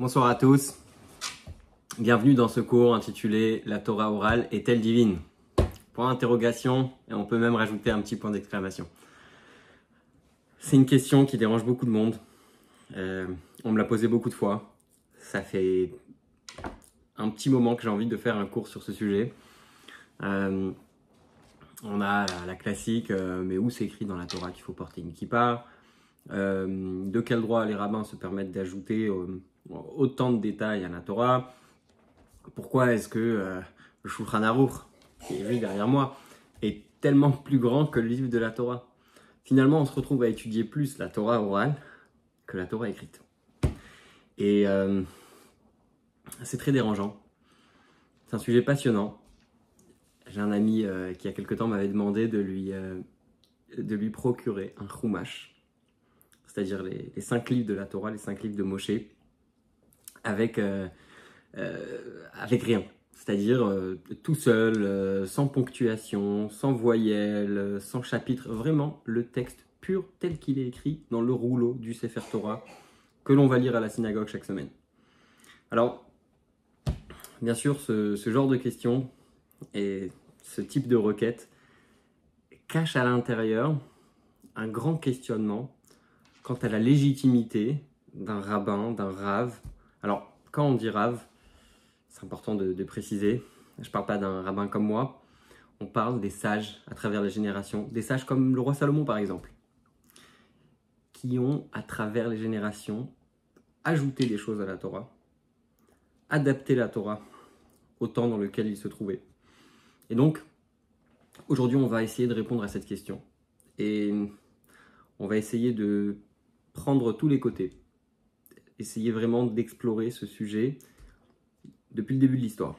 Bonsoir à tous. Bienvenue dans ce cours intitulé La Torah orale est-elle divine? Point d'interrogation et on peut même rajouter un petit point d'exclamation. C'est une question qui dérange beaucoup de monde. Euh, on me l'a posé beaucoup de fois. Ça fait un petit moment que j'ai envie de faire un cours sur ce sujet. Euh, on a la classique, euh, mais où c'est écrit dans la Torah qu'il faut porter une kippa? De quel droit les rabbins se permettent d'ajouter autant de détails à la Torah Pourquoi est-ce que le Shulchan Aruch, qui est vu derrière moi, est tellement plus grand que le livre de la Torah? Finalement, on se retrouve à étudier plus la Torah orale que la Torah écrite. Et euh, c'est très dérangeant. C'est un sujet passionnant. J'ai un ami euh, qui, il y a quelque temps, m'avait demandé de lui, euh, de lui procurer un chumash, c'est-à-dire les, les, cinq livres de la Torah, les cinq livres de Moshe, avec, avec rien. C'est-à-dire tout seul, sans ponctuation, sans voyelle, sans chapitre, vraiment le texte pur tel qu'il est écrit dans le rouleau du Sefer Torah que l'on va lire à la synagogue chaque semaine. Alors, bien sûr, ce, genre de questions et ce type de requête cache à l'intérieur un grand questionnement quant à la légitimité d'un rabbin, d'un rave. Alors, quand on dit rave, c'est important de, de, préciser, je ne parle pas d'un rabbin comme moi, on parle des sages à travers les générations, des sages comme le roi Salomon par exemple, qui ont à travers les générations ajouté des choses à la Torah, adapté la Torah au temps dans lequel il se trouvait. Et donc, aujourd'hui, on va essayer de répondre à cette question. Et on va essayer de prendre tous les côtés, essayer vraiment d'explorer ce sujet depuis le début de l'histoire.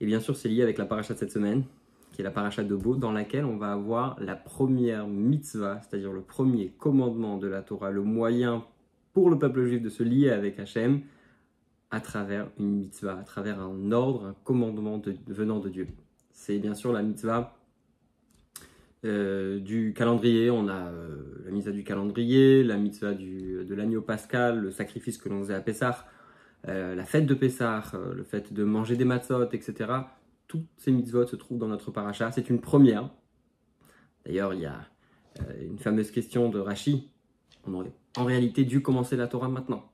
Et bien sûr, c'est lié avec la paracha de cette semaine, qui est la paracha de Beau, dans laquelle on va avoir la première mitzvah, c'est-à-dire le premier commandement de la Torah, le moyen pour le peuple juif de se lier avec Hachem à travers une mitzvah, à travers un ordre, un commandement venant de Dieu. C'est bien sûr la mitzvah euh, du calendrier. On a euh, la mitzvah du calendrier, la mitzvah de l'agneau pascal, le sacrifice que l'on faisait à Pessah, euh, la fête de Pessah, le fait de manger des matzot, etc. Toutes ces mitzvot se trouvent dans notre paracha. C'est une première. D'ailleurs, il y a une fameuse question de Rashi. On aurait en réalité dû commencer la Torah maintenant.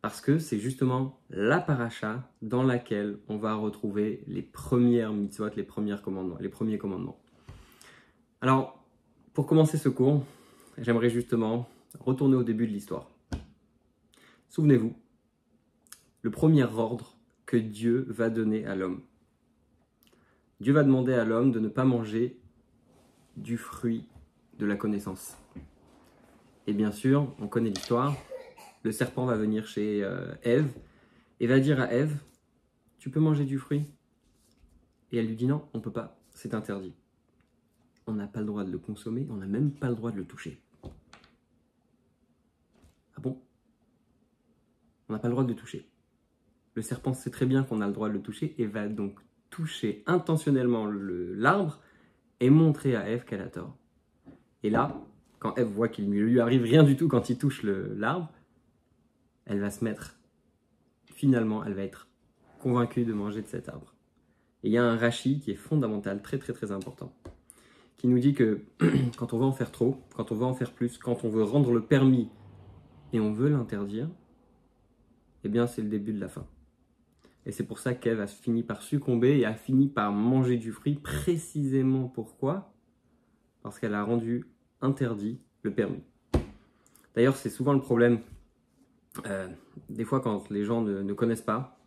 Parce que c'est justement la paracha dans laquelle on va retrouver les premières mitzvot, les premiers commandements, les premiers commandements. Alors, pour commencer ce cours, j'aimerais justement retourner au début de l'histoire. Souvenez-vous, le premier ordre que Dieu va donner à l'homme. Dieu va demander à l'homme de ne pas manger du fruit de la connaissance. Et bien sûr, on connaît l'histoire, le serpent va venir chez euh, Ève et va dire à Ève, tu peux manger du fruit? Et elle lui dit non, on ne peut pas, c'est interdit. On n'a pas le droit de le consommer, on n'a même pas le droit de le toucher. Ah bon? On n'a pas le droit de le toucher. Le serpent sait très bien qu'on a le droit de le toucher et va donc toucher intentionnellement l'arbre et montrer à Ève qu'elle a tort. Et là, quand Eve voit qu'il ne lui arrive rien du tout quand il touche l'arbre, elle va se mettre, finalement, elle va être convaincue de manger de cet arbre. Et il y a un rachis qui est fondamental, très très très important, qui nous dit que quand on veut en faire trop, quand on veut en faire plus, quand on veut rendre le permis et on veut l'interdire, eh bien c'est le début de la fin. Et c'est pour ça qu'Eve a fini par succomber et a fini par manger du fruit, précisément pourquoi? Parce qu'elle a rendu interdit le permis. D'ailleurs, c'est souvent le problème. Euh, des fois, quand les gens ne, connaissent pas,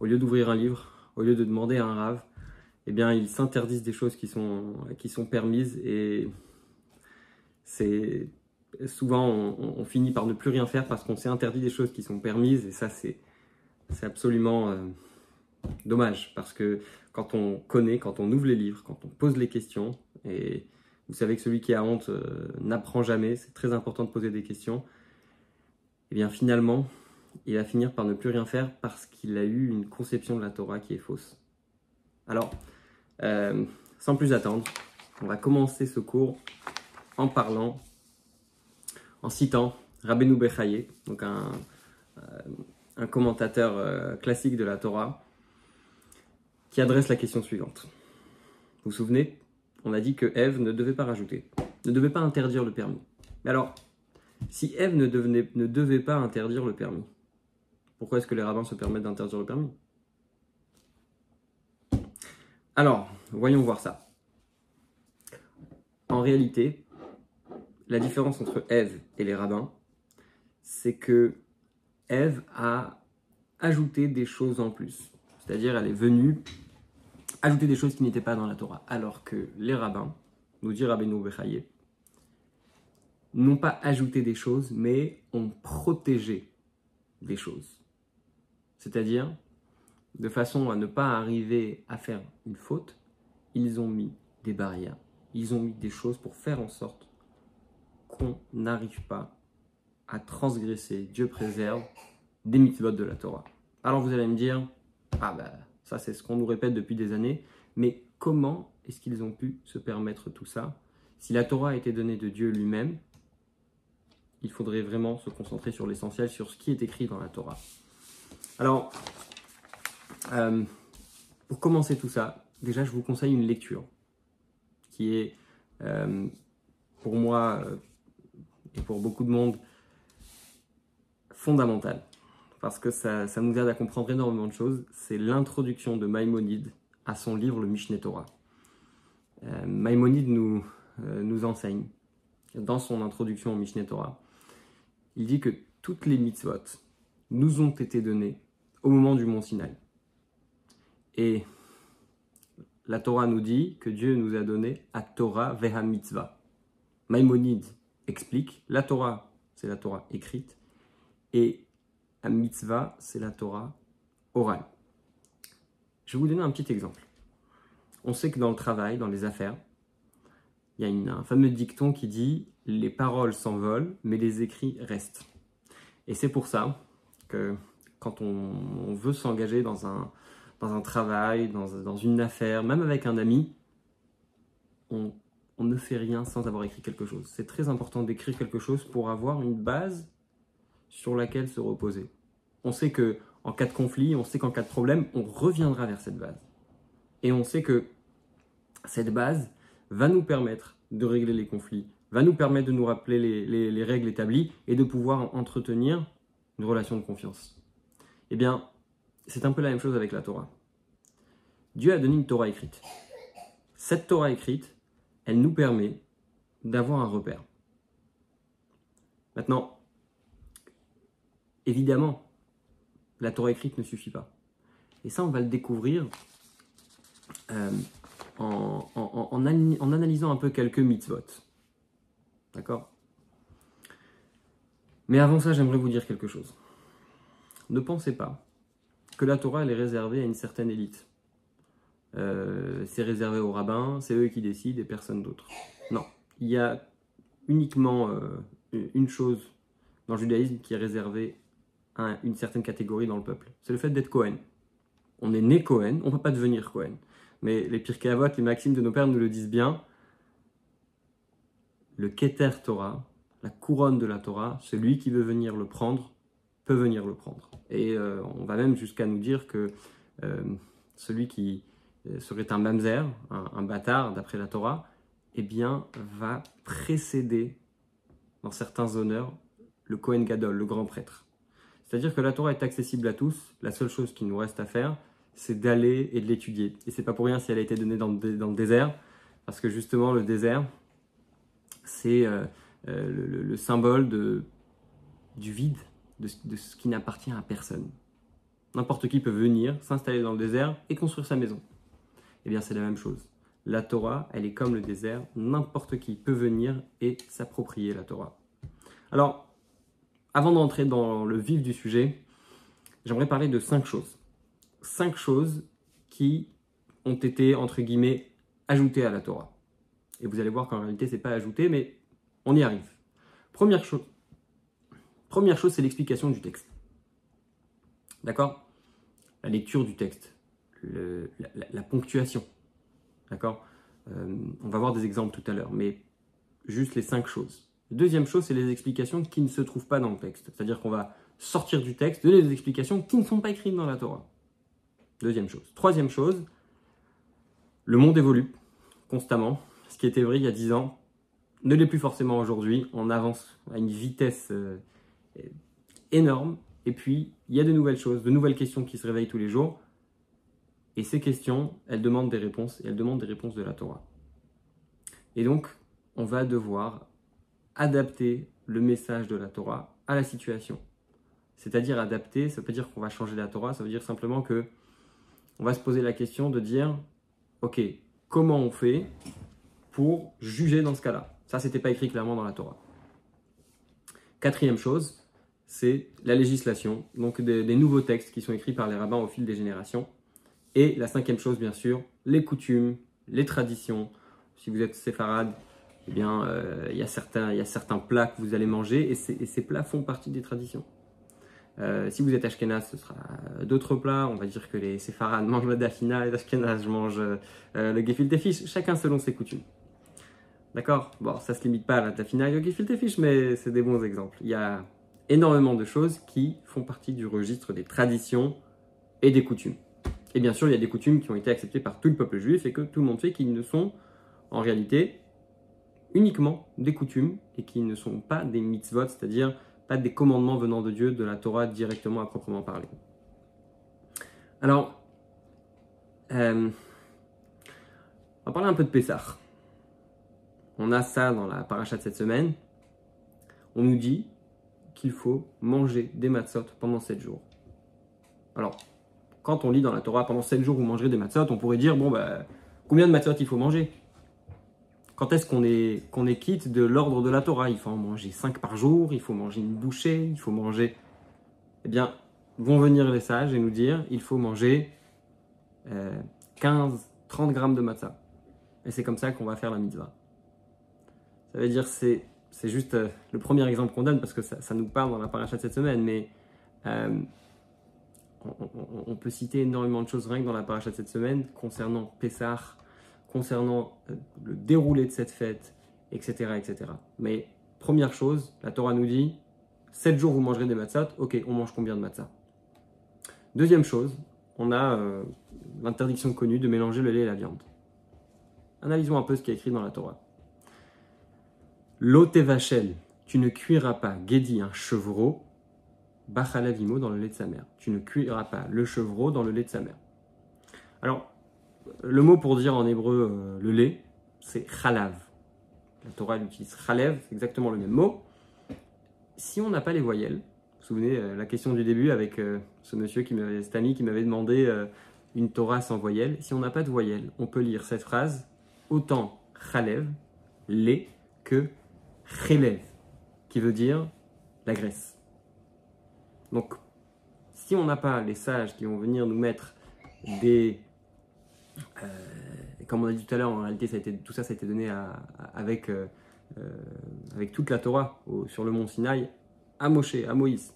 au lieu d'ouvrir un livre, au lieu de demander à un rave, eh bien, ils s'interdisent des choses qui sont, qui sont permises et c'est souvent on, finit par ne plus rien faire parce qu'on s'est interdit des choses qui sont permises et ça c'est absolument euh, dommage parce que quand on connaît, quand on ouvre les livres, quand on pose les questions et vous savez que celui qui a honte euh, n'apprend jamais, c'est très important de poser des questions. Et eh bien finalement, il va finir par ne plus rien faire parce qu'il a eu une conception de la Torah qui est fausse. Alors, euh, sans plus attendre, on va commencer ce cours en parlant, en citant Rabbeinu Bechaye, donc un, un commentateur classique de la Torah, qui adresse la question suivante. Vous vous souvenez? On a dit que Ève ne devait pas rajouter, ne devait pas interdire le permis. Mais alors, si Ève ne devait pas interdire le permis, pourquoi est-ce que les rabbins se permettent d'interdire le permis? Alors, voyons voir ça. En réalité, la différence entre Ève et les rabbins, c'est que Ève a ajouté des choses en plus. C'est-à-dire, elle est venue ajouter des choses qui n'étaient pas dans la Torah. Alors que les rabbins, nous dit Rabbeinu Bechaye, n'ont pas ajouté des choses, mais ont protégé des choses. C'est-à-dire, de façon à ne pas arriver à faire une faute, ils ont mis des barrières, ils ont mis des choses pour faire en sorte qu'on n'arrive pas à transgresser, Dieu préserve, des mitzvot de la Torah. Alors vous allez me dire, ah ben ça c'est ce qu'on nous répète depuis des années, mais comment est-ce qu'ils ont pu se permettre tout ça? Si la Torah a été donnée de Dieu lui-même, il faudrait vraiment se concentrer sur l'essentiel, sur ce qui est écrit dans la Torah. Alors, euh, pour commencer tout ça, déjà je vous conseille une lecture qui est euh, pour moi euh, et pour beaucoup de monde fondamentale parce que ça, nous aide à comprendre énormément de choses. C'est l'introduction de Maïmonide à son livre le Mishneh Torah. Maïmonide nous, enseigne dans son introduction au Mishneh Torah, il dit que toutes les mitzvot nous ont été données au moment du mont Sinaï. Et la Torah nous dit que Dieu nous a donné à Torah veha mitzvah. Maïmonide explique, la Torah, c'est la Torah écrite, et à mitzvah, c'est la Torah orale. Je vais vous donner un petit exemple. On sait que dans le travail, dans les affaires, il y a un fameux dicton qui dit les paroles s'envolent, mais les écrits restent. Et c'est pour ça que quand on, veut s'engager dans un, dans un travail, dans, une affaire, même avec un ami, on, ne fait rien sans avoir écrit quelque chose. C'est très important d'écrire quelque chose pour avoir une base sur laquelle se reposer. On sait que en cas de conflit, on sait qu'en cas de problème, on reviendra vers cette base. Et on sait que cette base va nous permettre de régler les conflits, va nous permettre de nous rappeler les, règles établies et de pouvoir entretenir une relation de confiance. Eh bien, c'est un peu la même chose avec la Torah. Dieu a donné une Torah écrite. Cette Torah écrite, elle nous permet d'avoir un repère. Maintenant, évidemment, la Torah écrite ne suffit pas. Et ça, on va le découvrir euh, en, en, analysant un peu quelques mitzvot. D'accord? Mais avant ça, j'aimerais vous dire quelque chose. Ne pensez pas que la Torah elle est réservée à une certaine élite. Euh, c'est réservé aux rabbins, c'est eux qui décident et personne d'autre. Non, il y a uniquement euh, une chose dans le judaïsme qui est réservée à une certaine catégorie dans le peuple. C'est le fait d'être Cohen. On est né Cohen, on ne peut pas devenir Cohen. Mais les Pirkei Avot, les maximes de nos pères nous le disent bien le Keter Torah, la couronne de la Torah, celui qui veut venir le prendre, peut venir le prendre. Et euh, on va même jusqu'à nous dire que euh, celui qui euh, serait un mamzer, un, bâtard d'après la Torah, eh bien, va précéder dans certains honneurs le Kohen Gadol, le grand prêtre. C'est-à-dire que la Torah est accessible à tous. La seule chose qui nous reste à faire, c'est d'aller et de l'étudier. Et c'est pas pour rien si elle a été donnée dans le désert, parce que justement le désert, c'est le, symbole de, du vide, de, ce qui n'appartient à personne. N'importe qui peut venir, s'installer dans le désert et construire sa maison. Eh bien, c'est la même chose. La Torah, elle est comme le désert. N'importe qui peut venir et s'approprier la Torah. Alors, avant d'entrer dans le vif du sujet, j'aimerais parler de cinq choses. Cinq choses qui ont été, entre guillemets, ajoutées à la Torah. Et vous allez voir qu'en réalité, ce n'est pas ajouté, mais on y arrive. Première chose, première chose c'est l'explication du texte. D'accord? La lecture du texte, la, ponctuation. D'accord? Euh, On va voir des exemples tout à l'heure, mais juste les cinq choses. Deuxième chose, c'est les explications qui ne se trouvent pas dans le texte. C'est-à-dire qu'on va sortir du texte, donner des explications qui ne sont pas écrites dans la Torah. Deuxième chose. Troisième chose, le monde évolue constamment. Ce qui était vrai il y a dix ans ne l'est plus forcément aujourd'hui. On avance à une vitesse euh, énorme. Et puis, il y a de nouvelles choses, de nouvelles questions qui se réveillent tous les jours. Et ces questions, elles demandent des réponses. Et elles demandent des réponses de la Torah. Et donc, on va devoir adapter le message de la Torah à la situation. C'est-à-dire adapter, ça ne veut pas dire qu'on va changer la Torah, ça veut dire simplement que on va se poser la question de dire ok, comment on fait pour juger dans ce cas-là? Ça, c'était pas écrit clairement dans la Torah. Quatrième chose, c'est la législation, donc des, nouveaux textes qui sont écrits par les rabbins au fil des générations. Et la cinquième chose, bien sûr, les coutumes, les traditions. Si vous êtes séfarade, eh bien, euh, il, y a certains, y a certains plats que vous allez manger et, ces plats font partie des traditions. Euh, si vous êtes Ashkenaz, ce sera d'autres plats. On va dire que les Séfarades mangent le dafina, les Ashkenaz mangent euh, le gefilte fish, chacun selon ses coutumes. D'accord? Bon, ça se limite pas à la dafina et au gefilte fish, mais c'est des bons exemples. Il y a énormément de choses qui font partie du registre des traditions et des coutumes. Et bien sûr, il y a des coutumes qui ont été acceptées par tout le peuple juif et que tout le monde sait qu'ils ne sont en réalité uniquement des coutumes et qui ne sont pas des mitzvot, c'est-à-dire pas des commandements venant de Dieu, de la Torah directement à proprement parler. Alors, euh, on va parler un peu de Pessah. On a ça dans la paracha de cette semaine. On nous dit qu'il faut manger des matzot pendant 7 jours. Alors, quand on lit dans la Torah pendant 7 jours vous mangerez des matzot, on pourrait dire bon, bah, combien de matzot il faut manger? Quand est-ce qu'on est, qu'on est quitte de l'ordre de la Torah? Il faut en manger 5 par jour, il faut manger une bouchée, il faut manger. Eh bien, vont venir les sages et nous dire il faut manger 15, euh, 30 grammes de matzah. Et c'est comme ça qu'on va faire la mitzvah. Ça veut dire c'est c'est juste euh, le premier exemple qu'on donne parce que ça, nous parle dans la paracha de cette semaine, mais euh, on, peut citer énormément de choses rien que dans la paracha de cette semaine concernant Pessah, concernant euh, le déroulé de cette fête, etc., etc. Mais première chose, la Torah nous dit 7 jours vous mangerez des matzahs. Ok, on mange combien de matzahs Deuxième chose, on a l'interdiction connue de mélanger le lait et la viande. Analysons un peu ce qui est écrit dans la Torah. L'otevachel, tu ne cuiras pas Gedi, un chevreau, Bachalavimo dans le lait de sa mère. Tu ne cuiras pas le chevreau dans le lait de sa mère. Alors, le mot pour dire en hébreu euh, le lait, c'est chalav. La Torah utilise chalev, c'est exactement le même mot. Si on n'a pas les voyelles, vous vous souvenez euh, la question du début avec euh, ce monsieur qui m'avait, cet qui m'avait demandé une Torah sans voyelles. Si on n'a pas de voyelles, on peut lire cette phrase autant chalev, lait, que chelev, qui veut dire la graisse. Donc, si on n'a pas les sages qui vont venir nous mettre des euh, comme on a dit tout à l'heure, en réalité, tout ça, ça a été donné avec, euh, euh, avec toute la Torah sur le mont Sinaï à Moshe, à Moïse.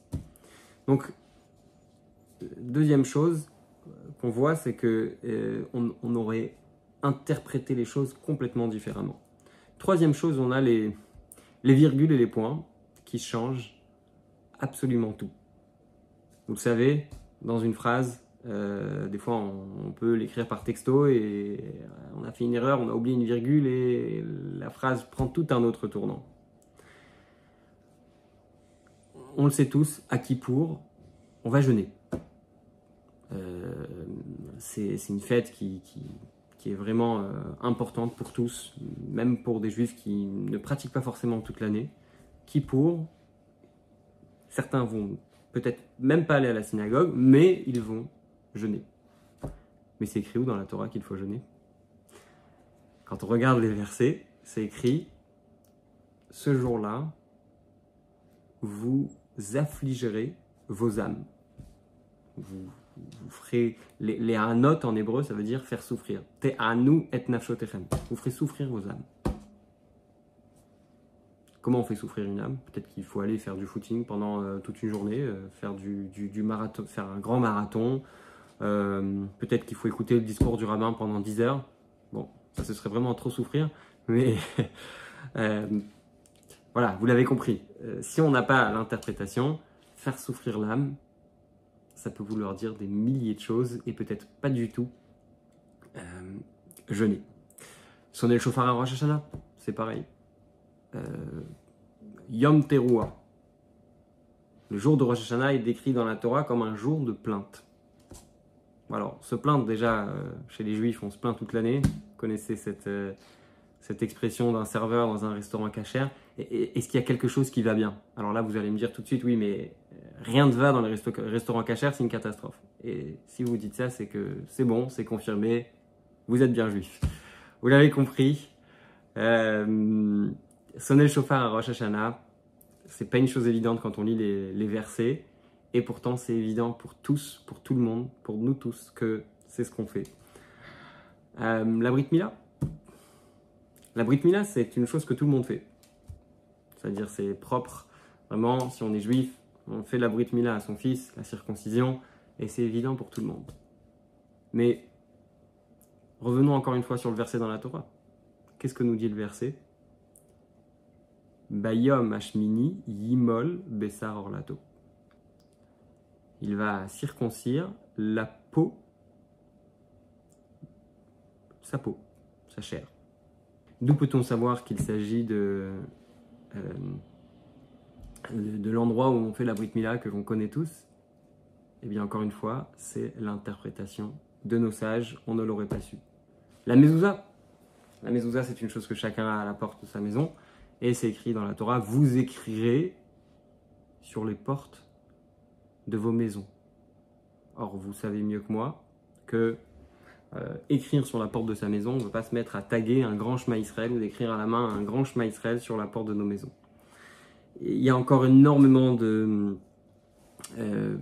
Donc, deuxième chose qu'on voit, c'est que on, aurait interprété les choses complètement différemment. Troisième chose, on a les, les virgules et les points qui changent absolument tout. Vous le savez, dans une phrase, euh, des fois, on, peut l'écrire par texto et on a fait une erreur, on a oublié une virgule et la phrase prend tout un autre tournant. On le sait tous, à qui pour on va jeûner. Euh, c'est une fête qui, est vraiment euh, importante pour tous, même pour des juifs qui ne pratiquent pas forcément toute l'année. Qui pour certains vont peut-être même pas aller à la synagogue, mais ils vont jeûner. Mais c'est écrit où dans la Torah qu'il faut jeûner? Quand on regarde les versets, c'est écrit ce jour-là, vous affligerez vos âmes. Ferez les, les en hébreu, ça veut dire faire souffrir. Te anu et nafshotechem. Vous ferez souffrir vos âmes. Comment on fait souffrir une âme? Peut-être qu'il faut aller faire du footing pendant euh, toute une journée, euh, faire du, marathon, faire un grand marathon, euh, peut-être qu'il faut écouter le discours du rabbin pendant 10 heures. Bon, ça ce serait vraiment trop souffrir. Mais voilà, vous l'avez compris. Si on n'a pas l'interprétation, faire souffrir l'âme, ça peut vouloir dire des milliers de choses et peut-être pas du tout euh, jeûner. Sonner le chauffard à Rosh Hashanah, c'est pareil. Euh, Yom Teruah. Le jour de Rosh Hashanah est décrit dans la Torah comme un jour de plainte. Alors, se plaindre, déjà, euh, chez les juifs, on se plaint toute l'année. Vous connaissez cette, euh, cette expression d'un serveur dans un restaurant cachère. Est-ce qu'il y a quelque chose qui va bien? Alors là, vous allez me dire tout de suite, oui, mais euh, rien ne va dans les restaurants cachères, c'est une catastrophe. Et si vous dites ça, c'est que c'est bon, c'est confirmé, vous êtes bien juif. Vous l'avez compris. Euh, sonner le chauffard à Rosh Hashanah, c'est pas une chose évidente quand on lit les, versets. Et pourtant, c'est évident pour tous, pour tout le monde, pour nous tous, que c'est ce qu'on fait. Euh, la Brit Mila La Brit Mila, c'est une chose que tout le monde fait. C'est-à-dire, c'est propre. Vraiment, si on est juif, on fait la Brit Mila à son fils, la circoncision, et c'est évident pour tout le monde. Mais revenons encore une fois sur le verset dans la Torah. Qu'est-ce que nous dit le verset? Bayom Ashmini Yimol Bessar Orlato. Il va circoncire la peau, sa peau, sa chair. D'où peut-on savoir qu'il s'agit de, euh, de, l'endroit où on fait la Brit Mila que l'on connaît tous? Eh bien, encore une fois, c'est l'interprétation de nos sages, on ne l'aurait pas su. La mezouza. La mezouza, c'est une chose que chacun a à la porte de sa maison. Et c'est écrit dans la Torah, vous écrirez sur les portes de vos maisons. Or, vous savez mieux que moi que euh, écrire sur la porte de sa maison, on ne veut pas se mettre à taguer un grand chemin Israël ou d'écrire à la main un grand chemin Israël sur la porte de nos maisons. il y a encore énormément de, euh,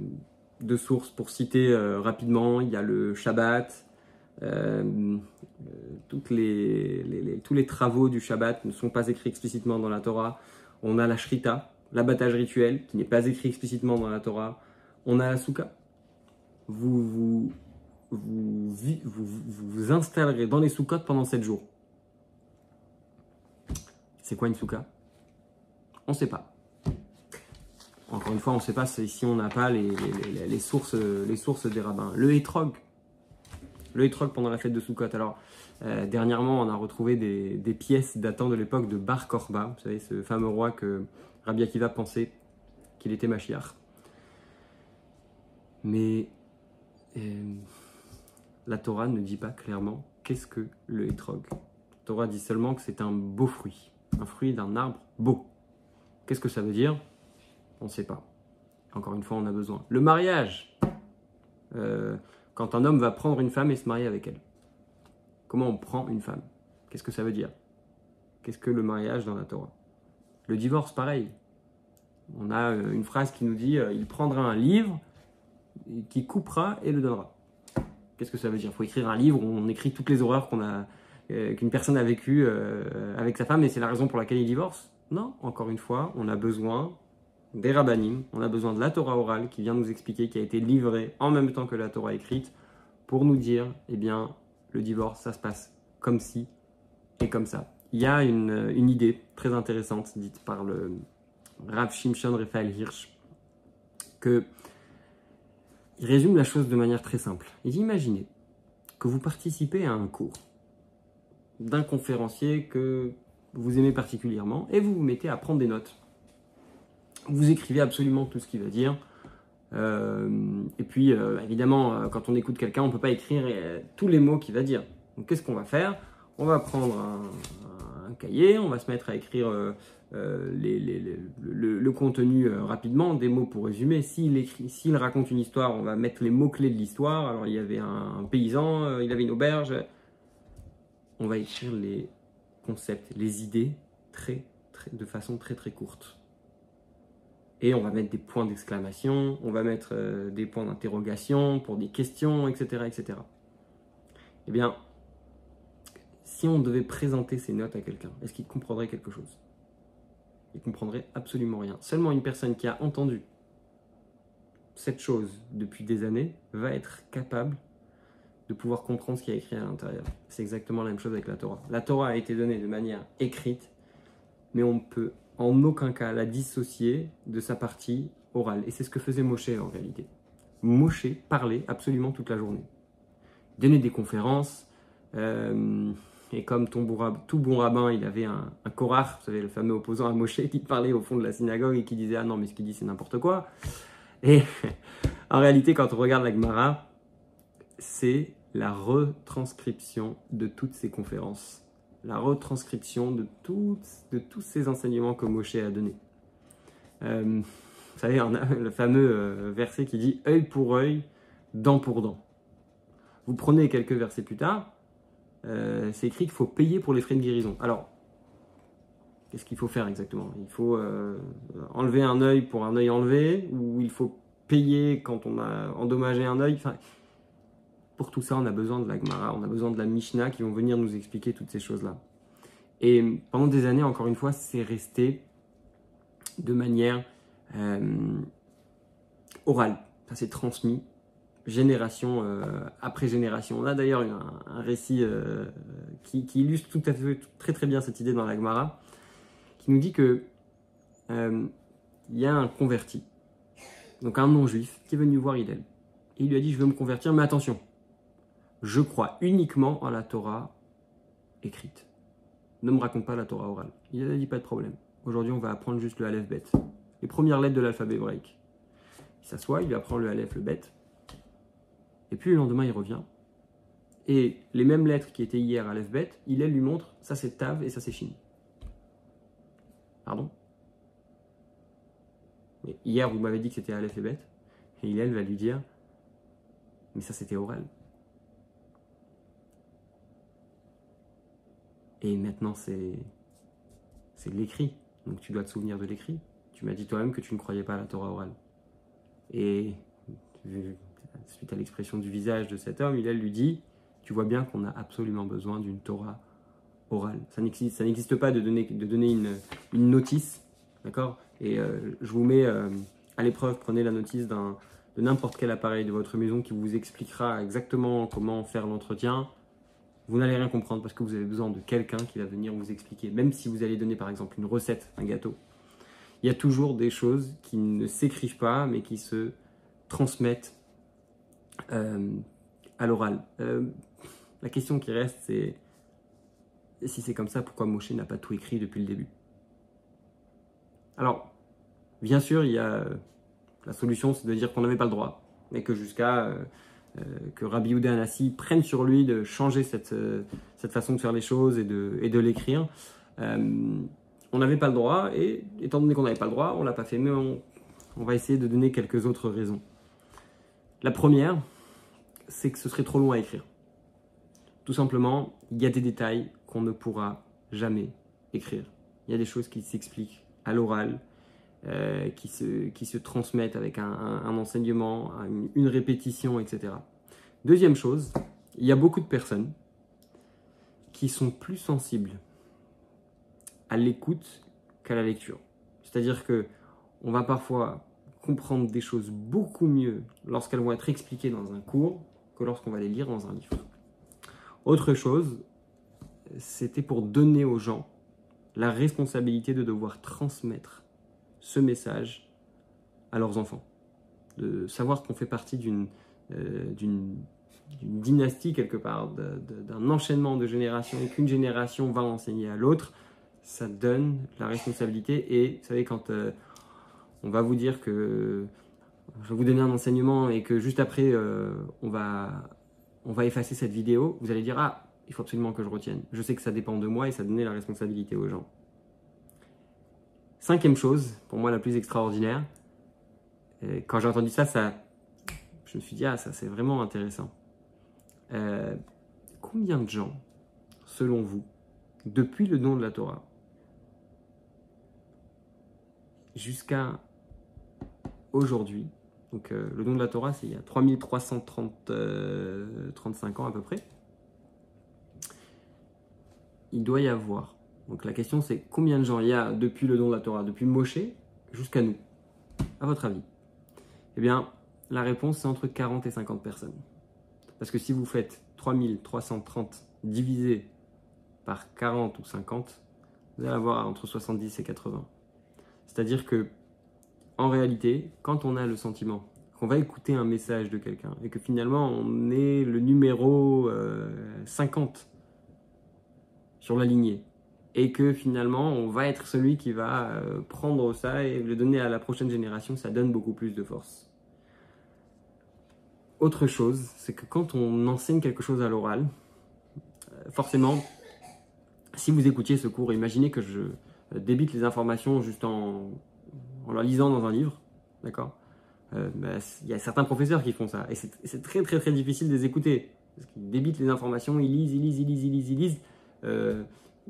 sources pour citer euh, rapidement. Il y a le Shabbat, tous les travaux du Shabbat ne sont pas écrits explicitement dans la Torah. On a la Shrita, l'abattage rituel, qui n'est pas écrit explicitement dans la Torah. On a la Souka. Vous vous, vous, vous, installerez dans les soukottes pendant 7 jours. C'est quoi une souka? On ne sait pas. Encore une fois, on ne sait pas si on n'a pas les, sources, des rabbins. Le hétrog, le Hétrog pendant la fête de Sukkot. Alors, euh, dernièrement, on a retrouvé des, pièces datant de l'époque de Bar Korba, vous savez, ce fameux roi que Rabbi Akiva pensait qu'il était Machiach. Mais euh, la Torah ne dit pas clairement qu'est-ce que le Hétrog. La Torah dit seulement que c'est un beau fruit, un fruit d'un arbre beau. Qu'est-ce que ça veut dire? On ne sait pas. Encore une fois, on a besoin. Le mariage. Euh, quand un homme va prendre une femme et se marier avec elle. Comment on prend une femme? Qu'est-ce que ça veut dire? Qu'est-ce que le mariage dans la Torah? Le divorce, pareil. On a euh, une phrase qui nous dit euh, il prendra un livre qui coupera et le donnera. Qu'est-ce que ça veut dire? Il faut écrire un livre où on écrit toutes les horreurs euh, qu'une personne a vécues avec sa femme et c'est la raison pour laquelle il divorce? Non, encore une fois, on a besoin des rabbinim, on a besoin de la Torah orale qui vient nous expliquer, qui a été livrée en même temps que la Torah écrite, pour nous dire, eh bien, le divorce, ça se passe comme ci et comme ça. Il y a une, idée très intéressante dite par le Rav Shimshon Raphaël Hirsch, que il résume la chose de manière très simple. Imaginez que vous participez à un cours d'un conférencier que vous aimez particulièrement et vous vous mettez à prendre des notes vous écrivez absolument tout ce qu'il va dire. Euh, et puis, euh, évidemment, euh, quand on écoute quelqu'un, on ne peut pas écrire tous les mots qu'il va dire. Donc, qu'est-ce qu'on va faire? On va prendre un, cahier, on va se mettre à écrire le, contenu rapidement, des mots pour résumer. S'il raconte une histoire, on va mettre les mots-clés de l'histoire. Alors, il y avait un, paysan, il avait une auberge. On va écrire les concepts, les idées très, de façon très très courte et on va mettre des points d'exclamation, on va mettre euh, des points d'interrogation pour des questions, etc., etc. Eh bien, si on devait présenter ces notes à quelqu'un, est-ce qu'il comprendrait quelque chose? Il comprendrait absolument rien. Seulement une personne qui a entendu cette chose depuis des années va être capable de pouvoir comprendre ce qui a écrit à l'intérieur. C'est exactement la même chose avec la Torah. La Torah a été donnée de manière écrite, mais on peut en aucun cas la dissocier de sa partie orale. Et c'est ce que faisait Moshe en réalité. Moshe parlait absolument toute la journée. Donnait des conférences. Euh, et comme tout bon rabbin, il avait un, un korach, vous savez, le fameux opposant à Moshe, qui parlait au fond de la synagogue et qui disait Ah non, mais ce qu'il dit, c'est n'importe quoi. Et en réalité, quand on regarde la Gemara, c'est la retranscription de toutes ces conférences, la retranscription de tous ces enseignements que Moshe a donnés. Euh, vous savez, on a le fameux euh, verset qui dit œil pour œil, dent pour dent. Vous prenez quelques versets plus tard, euh, c'est écrit qu'il faut payer pour les frais de guérison. Alors, qu'est-ce qu'il faut faire exactement? Il faut enlever un œil pour un œil enlevé, ou il faut payer quand on a endommagé un œil? Enfin, pour tout ça, on a besoin de la Gemara, on a besoin de la Mishnah qui vont venir nous expliquer toutes ces choses-là. Et pendant des années, encore une fois, c'est resté de manière euh, orale. Ça s'est transmis génération euh, après génération. On a d'ailleurs un, récit euh, qui, illustre tout à fait très très bien cette idée dans la Gemara, qui nous dit que il y a un converti, donc un non-juif, qui est venu voir Hillel. Et il lui a dit, je veux me convertir, mais attention, je crois uniquement en la Torah écrite. Ne me raconte pas la Torah orale. Il a dit pas de problème. Aujourd'hui, on va apprendre juste le Aleph Bet. Les premières lettres de l'alphabet hébraïque. Il s'assoit, il lui apprend le Aleph, le Bet. Et puis le lendemain, il revient. Et les mêmes lettres qui étaient hier Aleph Bet, il lui montre ça c'est Tav et ça c'est Shin. Pardon? Mais hier, vous m'avez dit que c'était Aleph et. Et Hillel va lui dire mais ça c'était oral. Et maintenant, c'est c'est l'écrit. Donc tu dois te souvenir de l'écrit. Tu m'as dit toi-même que tu ne croyais pas à la Torah orale. Et suite à l'expression du visage de cet homme, il lui dit Tu vois bien qu'on a absolument besoin d'une Torah orale. Ça n'existe pas de donner, une notice. D'accord? Et euh, je vous mets euh, à l'épreuve, prenez la notice de n'importe quel appareil de votre maison qui vous expliquera exactement comment faire l'entretien vous n'allez rien comprendre parce que vous avez besoin de quelqu'un qui va venir vous expliquer. Même si vous allez donner par exemple une recette, un gâteau, il y a toujours des choses qui ne s'écrivent pas mais qui se transmettent euh, à l'oral. Euh, la question qui reste, c'est si c'est comme ça, pourquoi Moshe n'a pas tout écrit depuis le début? Alors, bien sûr, il y a la solution, c'est de dire qu'on n'avait pas le droit, mais que jusqu'à euh, euh, que Rabbi Yehuda Anassi prenne sur lui de changer cette, euh, façon de faire les choses et de, l'écrire. Euh, on n'avait pas le droit, et étant donné qu'on n'avait pas le droit, on l'a pas fait, mais on va essayer de donner quelques autres raisons. La première, c'est que ce serait trop long à écrire. Tout simplement, il y a des détails qu'on ne pourra jamais écrire. Il y a des choses qui s'expliquent à l'oral, euh, qui, se, qui se transmettent avec un, enseignement, une, répétition, etc. Deuxième chose, il y a beaucoup de personnes qui sont plus sensibles à l'écoute qu'à la lecture. C'est-à-dire que on va parfois comprendre des choses beaucoup mieux lorsqu'elles vont être expliquées dans un cours que lorsqu'on va les lire dans un livre. Autre chose, c'était pour donner aux gens la responsabilité de devoir transmettre ce message à leurs enfants. De savoir qu'on fait partie d'une euh, dynastie quelque part, d'un enchaînement de générations et qu'une génération va enseigner à l'autre, ça donne la responsabilité. Et vous savez, quand euh, on va vous dire que je vais vous donner un enseignement et que juste après euh, on, va, effacer cette vidéo, vous allez dire Ah, il faut absolument que je retienne. Je sais que ça dépend de moi et ça donnait la responsabilité aux gens. Cinquième chose, pour moi la plus extraordinaire, quand j'ai entendu ça, ça, je me suis dit, ah, ça c'est vraiment intéressant. Euh, combien de gens, selon vous, depuis le don de la Torah, jusqu'à aujourd'hui, donc euh, le don de la Torah, c'est il y a 3335 euh, ans à peu près, il doit y avoir. Donc la question c'est combien de gens il y a depuis le don de la Torah, depuis Moshe jusqu'à nous? À votre avis? Eh bien, la réponse c'est entre 40 et 50 personnes. Parce que si vous faites 3330 divisé par 40 ou 50, vous allez avoir entre 70 et 80. C'est-à-dire que en réalité, quand on a le sentiment qu'on va écouter un message de quelqu'un et que finalement on est le numéro 50 euh, sur la lignée et que finalement on va être celui qui va euh, prendre ça et le donner à la prochaine génération, ça donne beaucoup plus de force. Autre chose, c'est que quand on enseigne quelque chose à l'oral, euh, forcément, si vous écoutiez ce cours, imaginez que je débite les informations juste en, en la lisant dans un livre, d'accord euh, bah, Il y a certains professeurs qui font ça, et c'est très très très difficile de les écouter, parce qu'ils débitent les informations, ils lisent, ils lisent, ils lisent, ils lisent, ils lisent. Euh,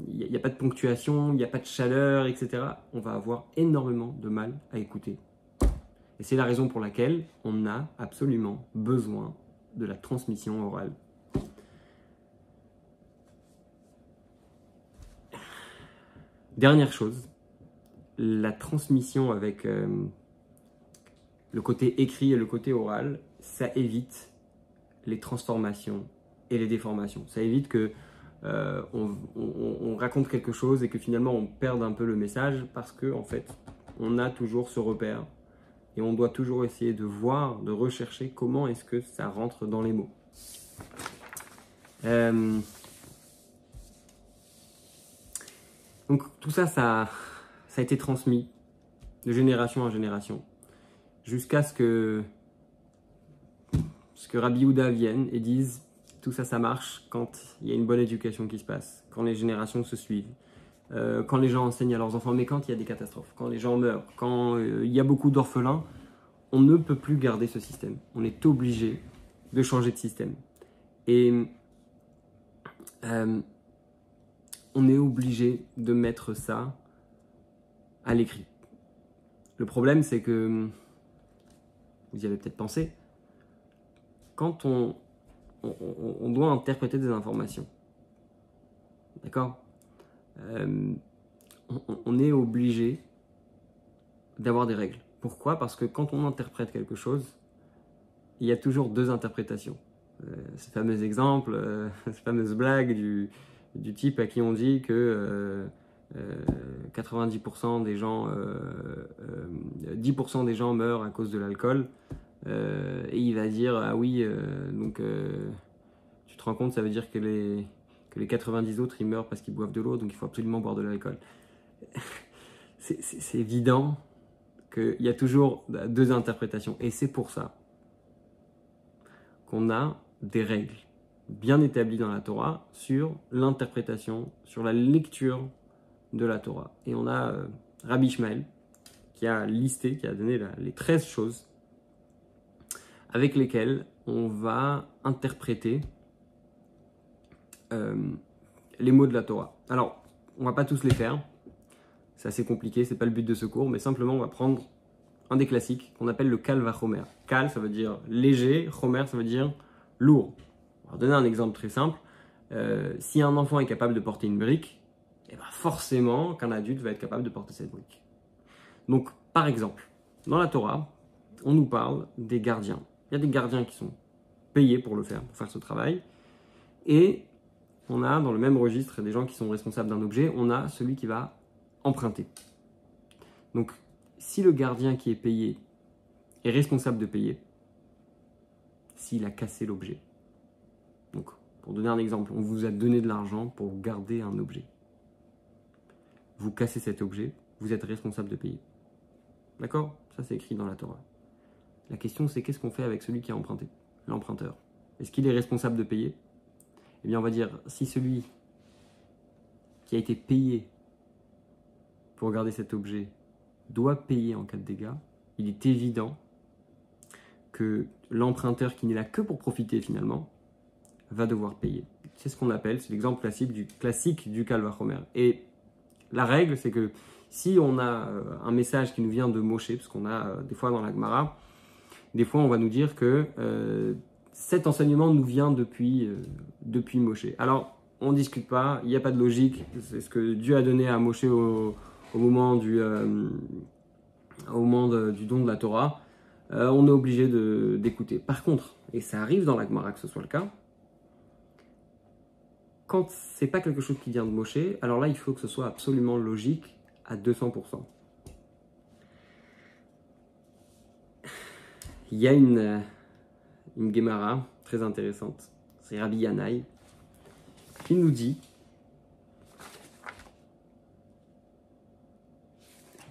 il n'y a, pas de ponctuation, il n'y a pas de chaleur, etc. On va avoir énormément de mal à écouter. Et c'est la raison pour laquelle on a absolument besoin de la transmission orale. Dernière chose, la transmission avec euh, le côté écrit et le côté oral, ça évite les transformations et les déformations. Ça évite que euh, on, raconte quelque chose et que finalement on perde un peu le message parce que en fait on a toujours ce repère et on doit toujours essayer de voir, de rechercher comment est-ce que ça rentre dans les mots. Euh, donc tout ça, ça, ça a été transmis de génération en génération, jusqu'à ce que, ce que Rabbi Houda vienne et dise tout ça, ça marche quand il y a une bonne éducation qui se passe, quand les générations se suivent, euh, quand les gens enseignent à leurs enfants, mais quand il y a des catastrophes, quand les gens meurent, quand euh, il y a beaucoup d'orphelins, on ne peut plus garder ce système. On est obligé de changer de système. Et euh, on est obligé de mettre ça à l'écrit. Le problème, c'est que, vous y avez peut-être pensé, quand on, on, doit interpréter des informations, d'accord euh, on, est obligé d'avoir des règles. Pourquoi? Parce que quand on interprète quelque chose, il y a toujours deux interprétations. Euh, ce fameux exemple, euh, cette fameuse blague du, du, type à qui on dit que 90% euh, des gens, 10% euh, euh, des gens meurent à cause de l'alcool. et il va dire ah oui, donc tu te rends compte, ça veut dire que les, que les 90 autres ils meurent parce qu'ils boivent de l'eau, donc il faut absolument boire de l'alcool. c'est évident qu'il y a toujours deux interprétations. Et c'est pour ça qu'on a des règles bien établies dans la Torah sur l'interprétation, sur la lecture de la Torah. Et on a euh, Rabbi Ishmael qui a listé, qui a donné les 13 choses avec lesquelles on va interpréter euh, les mots de la Torah. Alors, on va pas tous les faire, c'est assez compliqué, c'est pas le but de ce cours, mais simplement on va prendre un des classiques qu'on appelle le Kal Vachomer. Kal, ça veut dire léger, Chomer, ça veut dire lourd. On va donner un exemple très simple. Euh, si un enfant est capable de porter une brique, eh ben forcément qu'un adulte va être capable de porter cette brique. Donc, par exemple, dans la Torah, on nous parle des gardiens. Il y a des gardiens qui sont payés pour le faire, pour faire ce travail. Et on a dans le même registre des gens qui sont responsables d'un objet, on a celui qui va emprunter. Donc, si le gardien qui est payé est responsable de payer, s'il a cassé l'objet. Donc, pour donner un exemple, on vous a donné de l'argent pour garder un objet vous cassez cet objet, vous êtes responsable de payer. D'accord? Ça, c'est écrit dans la Torah. La question, c'est qu'est-ce qu'on fait avec celui qui a emprunté, l'emprunteur? Est-ce qu'il est responsable de payer? Eh bien, on va dire, si celui qui a été payé pour garder cet objet doit payer en cas de dégâts, il est évident que l'emprunteur qui n'est là que pour profiter finalement va devoir payer. C'est ce qu'on appelle, c'est l'exemple classique du classique du Calvachomer. Et la règle, c'est que si on a euh, un message qui nous vient de Moshe, parce qu'on a euh, des fois dans la Gemara, des fois on va nous dire que euh, cet enseignement nous vient depuis, depuis Moshe. Alors, on ne discute pas, il n'y a pas de logique, c'est ce que Dieu a donné à Moshe au, moment, du, au moment du don de la Torah. on est obligé d'écouter. Par contre, et ça arrive dans la Gemara que ce soit le cas, quand c'est pas quelque chose qui vient de Moshe, alors là, il faut que ce soit absolument logique à 200%. il y a une, euh, une Gemara très intéressante, c'est Rabbi Yanaï, qui nous dit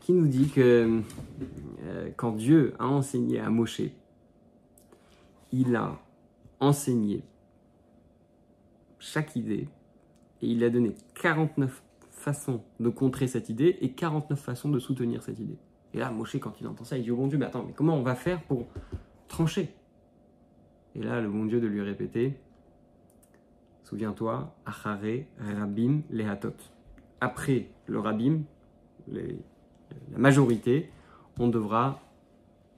qui nous dit que euh, quand Dieu a enseigné à Moshe, il a enseigné chaque idée et il a donné 49 façons de contrer cette idée et 49 façons de soutenir cette idée. Et là, Moshe, quand il entend ça, il dit au bon Dieu, mais attends, mais comment on va faire pour trancher? Et là, le bon Dieu de lui répéter, souviens-toi, Achare Rabim Lehatot. Après le Rabim, la majorité, on devra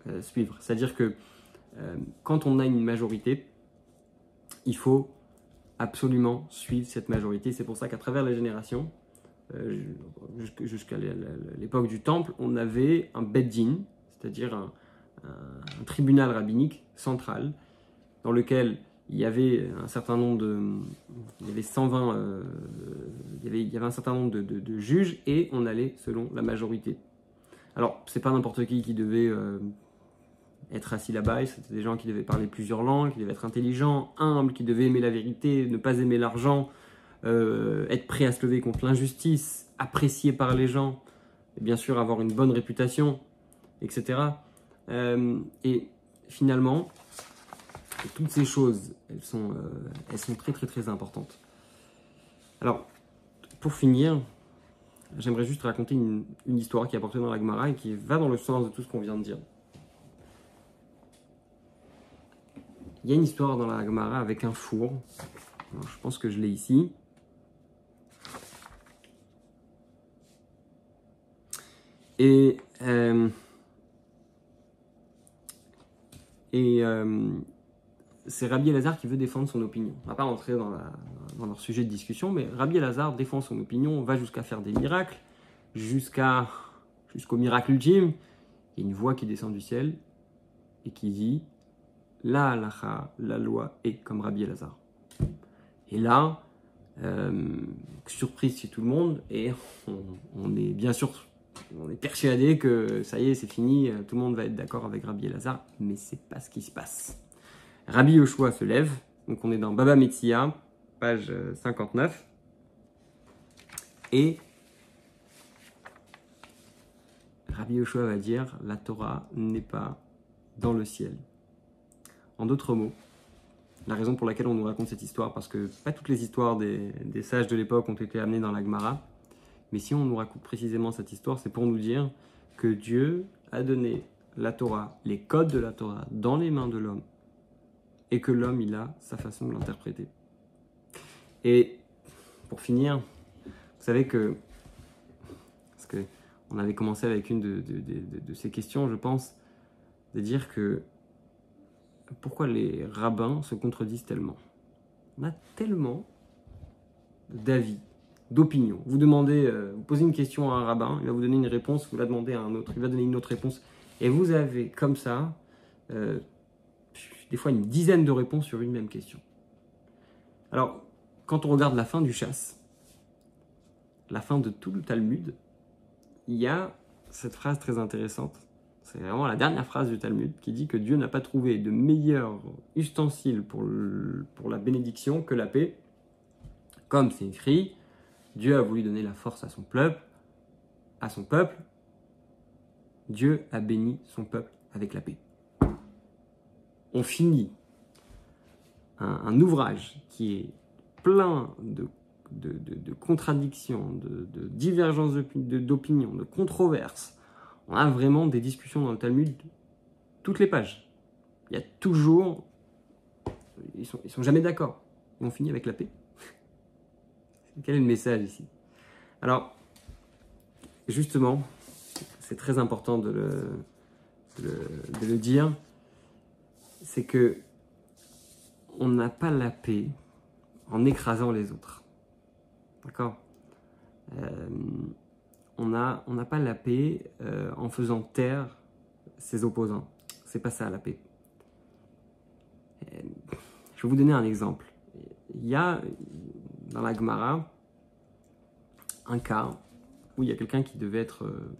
euh, suivre. C'est-à-dire que euh, quand on a une majorité, il faut absolument suivre cette majorité. C'est pour ça qu'à travers les générations, euh, jusqu'à l'époque du temple, on avait un beddin, c'est-à-dire un, tribunal rabbinique central, dans lequel il y avait un certain nombre de, il y avait 120, euh, un certain nombre de, juges et on allait selon la majorité. Alors c'est pas n'importe qui qui devait euh, être assis là-bas, c'était des gens qui devaient parler plusieurs langues, qui devaient être intelligents, humbles, qui devaient aimer la vérité, ne pas aimer l'argent, euh, être prêt à se lever contre l'injustice, apprécié par les gens, et bien sûr avoir une bonne réputation, etc. Euh, et finalement, toutes ces choses, elles sont, euh, elles sont très très très importantes. Alors, pour finir, j'aimerais juste raconter une, histoire qui est apportée dans la Gemara et qui va dans le sens de tout ce qu'on vient de dire. Il y a une histoire dans la Gemara avec un four. je pense que je l'ai ici. Et, euh, euh, c'est Rabbi Elazar qui veut défendre son opinion. On ne va pas rentrer dans, leur sujet de discussion, mais Rabbi Elazar défend son opinion, va jusqu'à faire des miracles, jusqu'à, jusqu'au miracle ultime. Il y a une voix qui descend du ciel et qui dit La halacha, la loi est comme Rabbi Elazar. Et là, euh, surprise chez tout le monde, et on, est bien sûr on est persuadé que ça y est, c'est fini, euh, tout le monde va être d'accord avec Rabbi Elazar, mais c'est pas ce qui se passe. Rabbi Yoshua se lève, donc on est dans Baba Metzia, page 59, euh, et Rabbi Yoshua va dire la Torah n'est pas dans le ciel. En d'autres mots, la raison pour laquelle on nous raconte cette histoire, parce que pas toutes les histoires des, sages de l'époque ont été amenées dans la Gemara, mais si on nous raconte précisément cette histoire, c'est pour nous dire que Dieu a donné la Torah, les codes de la Torah, dans les mains de l'homme, et que l'homme, il a sa façon de l'interpréter. Et pour finir, vous savez que, parce que on avait commencé avec une de ces questions, je pense, de dire que pourquoi les rabbins se contredisent tellement On a tellement d'avis d'opinion. Vous demandez, euh, vous posez une question à un rabbin, il va vous donner une réponse, vous la demandez à un autre, il va donner une autre réponse. Et vous avez comme ça, euh, des fois une dizaine de réponses sur une même question. Alors, quand on regarde la fin du chasse, la fin de tout le Talmud, il y a cette phrase très intéressante. C'est vraiment la dernière phrase du Talmud qui dit que Dieu n'a pas trouvé de meilleur ustensile pour, la bénédiction que la paix. Comme c'est écrit, Dieu a voulu donner la force à son peuple, à son peuple. Dieu a béni son peuple avec la paix. On finit un, ouvrage qui est plein de, de, contradictions, de, divergences d'opinion, de controverses. On a vraiment des discussions dans le Talmud toutes les pages. Il y a toujours... Ils sont, ils sont jamais d'accord. Et on finit avec la paix. Quel est le message ici? Alors, justement, c'est très important de le, de le, dire, c'est que on n'a pas la paix en écrasant les autres. D'accord? Euh, On n'a pas la paix euh, en faisant taire ses opposants. C'est pas ça la paix. Euh, je vais vous donner un exemple. Il y a dans la Gemara un cas où il y a quelqu'un qui devait être euh,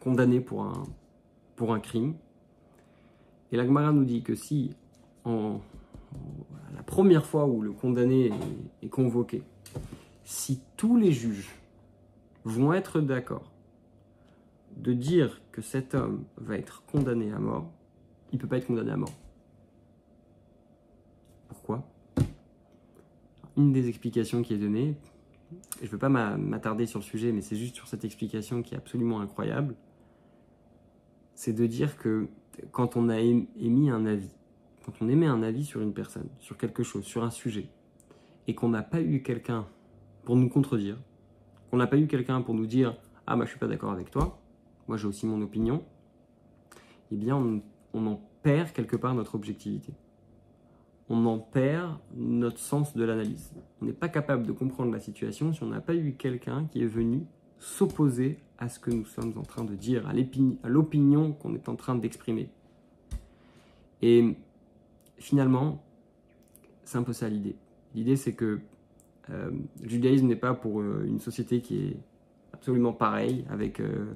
condamné pour un, pour un crime. Et la Gemara nous dit que si, en, la première fois où le condamné est convoqué, si tous les juges vont être d'accord de dire que cet homme va être condamné à mort, il ne peut pas être condamné à mort. Pourquoi? Une des explications qui est donnée, je ne veux pas m'attarder sur le sujet, mais c'est juste sur cette explication qui est absolument incroyable, c'est de dire que quand on a émis un avis, quand on émet un avis sur une personne, sur quelque chose, sur un sujet, et qu'on n'a pas eu quelqu'un pour nous contredire, qu'on n'a pas eu quelqu'un pour nous dire Ah, moi je suis pas d'accord avec toi, moi j'ai aussi mon opinion, eh bien on, on en perd quelque part notre objectivité. On en perd notre sens de l'analyse. On n'est pas capable de comprendre la situation si on n'a pas eu quelqu'un qui est venu s'opposer à ce que nous sommes en train de dire, à l'opinion qu'on est en train d'exprimer. Et finalement, c'est un peu ça l'idée. L'idée, c'est que euh, judaïsme n'est pas pour euh, une société qui est absolument pareille, avec euh,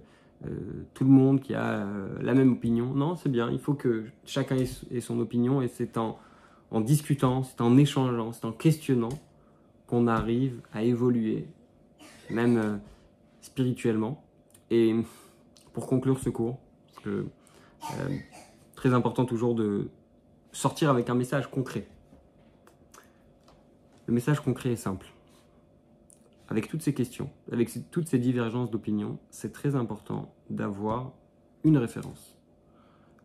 tout le monde qui a la même opinion. Non, c'est bien, il faut que chacun ait, son opinion, et c'est en, discutant, c'est en échangeant, c'est en questionnant qu'on arrive à évoluer, même spirituellement. Et pour conclure ce cours, très important toujours de sortir avec un message concret. Le message concret est simple. Avec toutes ces questions, avec toutes ces divergences d'opinion, c'est très important d'avoir une référence.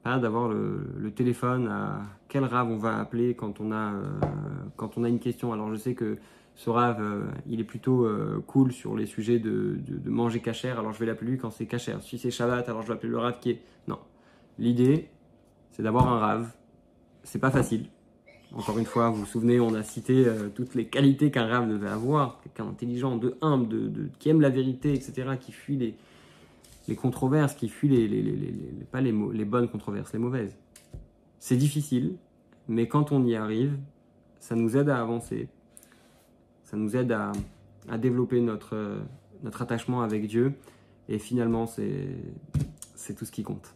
Pas d'avoir le, téléphone à quel rave on va appeler quand on a, euh, quand on a une question. Alors je sais que ce rave, euh, il est plutôt euh, cool sur les sujets de, de manger cachère, alors je vais l'appeler lui quand c'est cachère. Si c'est Shabbat, alors je vais appeler le rave qui est... Non. L'idée, c'est d'avoir un rave c'est pas facile. Encore une fois, vous vous souvenez, on a cité euh, toutes les qualités qu'un rave devait avoir, quelqu'un d'intelligent, de humble, de, qui aime la vérité, etc., qui fuit les, controverses, qui fuit les, pas les, bonnes controverses, les mauvaises. C'est difficile, mais quand on y arrive, ça nous aide à avancer, ça nous aide à, développer notre, notre attachement avec Dieu, et finalement, c'est tout ce qui compte.